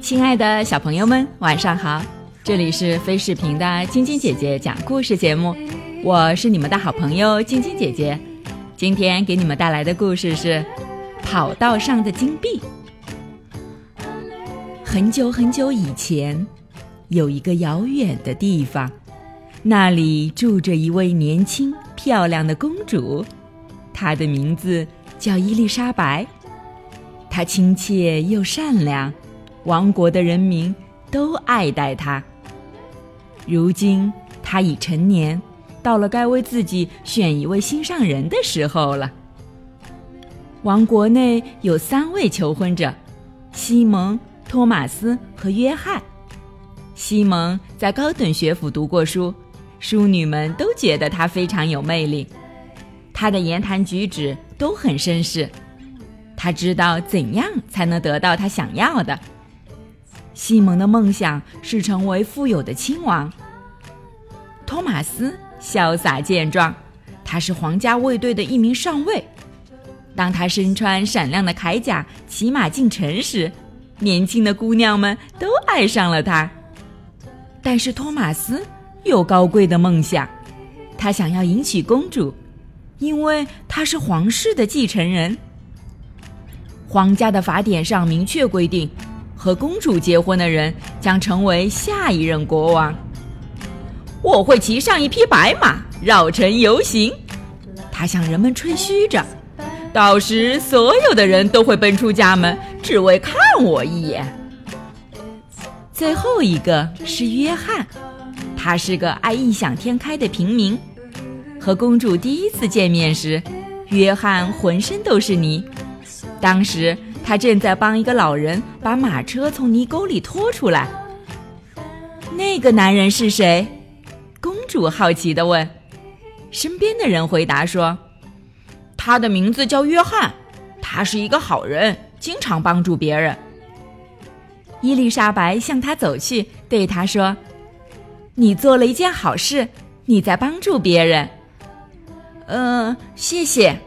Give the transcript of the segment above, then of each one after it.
亲爱的小朋友们，晚上好！这里是飞视频的晶晶姐姐讲故事节目，我是你们的好朋友晶晶姐姐。今天给你们带来的故事是《跑道上的金币》。很久很久以前，有一个遥远的地方，那里住着一位年轻漂亮的公主，她的名字叫伊丽莎白。她亲切又善良，王国的人民都爱戴她。如今她已成年，到了该为自己选一位心上人的时候了。王国内有三位求婚者：西蒙、托马斯和约翰。西蒙在高等学府读过书，淑女们都觉得他非常有魅力。他的言谈举止都很绅士，他知道怎样才能得到他想要的。西蒙的梦想是成为富有的亲王。托马斯潇洒健壮，他是皇家卫队的一名上尉。当他身穿闪亮的铠甲骑马进城时，年轻的姑娘们都爱上了他。但是托马斯有高贵的梦想，他想要迎娶公主，因为他是皇室的继承人。皇家的法典上明确规定，和公主结婚的人将成为下一任国王。我会骑上一匹白马，绕城游行。他向人们吹嘘着，到时所有的人都会奔出家门，只为看我一眼。最后一个是约翰，他是个爱异想天开的平民。和公主第一次见面时，约翰浑身都是泥。当时他正在帮一个老人把马车从泥沟里拖出来。那个男人是谁？主好奇地问。身边的人回答说：“他的名字叫约翰，他是一个好人，经常帮助别人。”伊丽莎白向他走去，对他说：“你做了一件好事，你在帮助别人。”“嗯，谢谢。”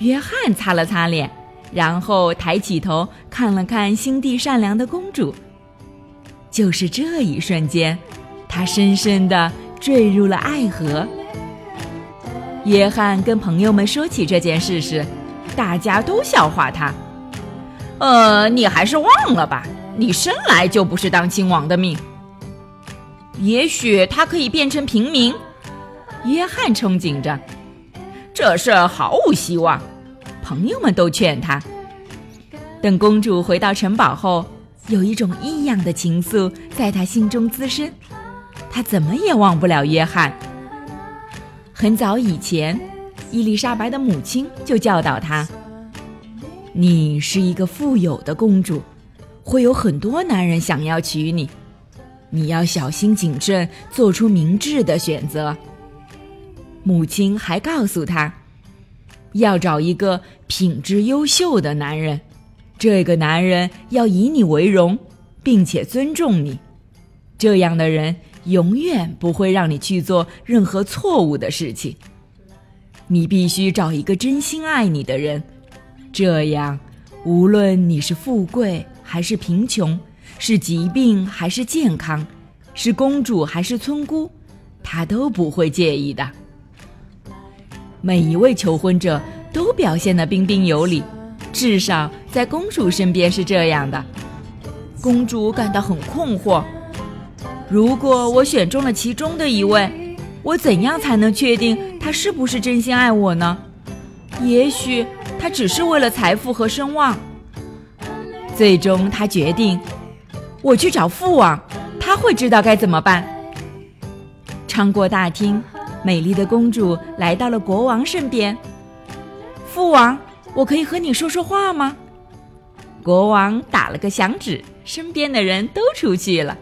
约翰擦了擦脸，然后抬起头看了看心地善良的公主。就是这一瞬间，他深深的坠入了爱河。约翰跟朋友们说起这件事时，大家都笑话他。“呃，你还是忘了吧。”你生来就不是当亲王的命。也许他可以变成平民，约翰憧憬着。这事毫无希望，朋友们都劝他。等公主回到城堡后，有一种异样的情愫在她心中滋生，她怎么也忘不了约翰。很早以前，伊丽莎白的母亲就教导她：“你是一个富有的公主。”会有很多男人想要娶你，你要小心谨慎，做出明智的选择。母亲还告诉他，要找一个品质优秀的男人，这个男人要以你为荣，并且尊重你，这样的人永远不会让你去做任何错误的事情。你必须找一个真心爱你的人，这样，无论你是富贵。还是贫穷，是疾病还是健康，是公主还是村姑，他都不会介意的。每一位求婚者都表现得彬彬有礼，至少在公主身边是这样的。公主感到很困惑：如果我选中了其中的一位，我怎样才能确定他是不是真心爱我呢？也许他只是为了财富和声望。最终，他决定，我去找父王，他会知道该怎么办。穿过大厅，美丽的公主来到了国王身边。父王，我可以和你说说话吗？国王打了个响指，身边的人都出去了。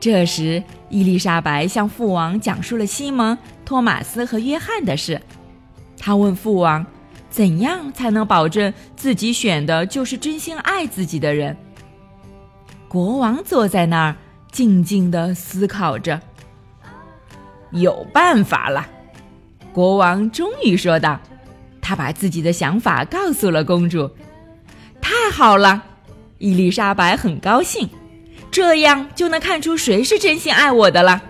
这时，伊丽莎白向父王讲述了西蒙、托马斯和约翰的事。他问父王：“怎样才能保证自己选的就是真心爱自己的人？”国王坐在那儿，静静的思考着。有办法了，国王终于说道：“他把自己的想法告诉了公主。”太好了，伊丽莎白很高兴，这样就能看出谁是真心爱我的了。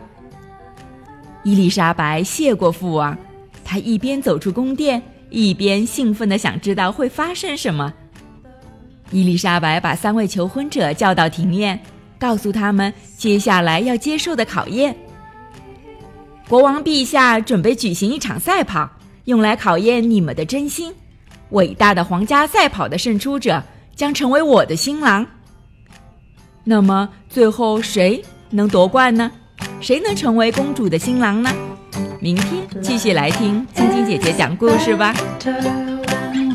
伊丽莎白谢过父王，她一边走出宫殿，一边兴奋地想知道会发生什么。伊丽莎白把三位求婚者叫到庭院，告诉他们接下来要接受的考验。国王陛下准备举行一场赛跑，用来考验你们的真心。伟大的皇家赛跑的胜出者将成为我的新郎。那么最后谁能夺冠呢？谁能成为公主的新郎呢？明天继续来听晶晶姐姐讲故事吧。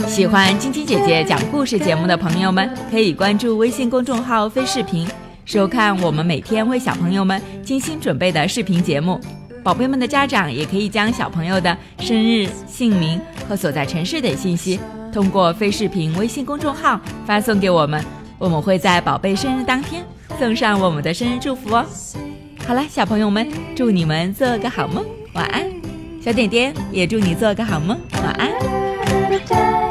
喜欢晶晶姐姐讲故事节目的朋友们，可以关注微信公众号“飞视频”，收看我们每天为小朋友们精心准备的视频节目。宝贝们的家长也可以将小朋友的生日、姓名和所在城市等信息，通过飞视频微信公众号发送给我们，我们会在宝贝生日当天送上我们的生日祝福哦。好了，小朋友们，祝你们做个好梦，晚安。小点点也祝你做个好梦，晚安。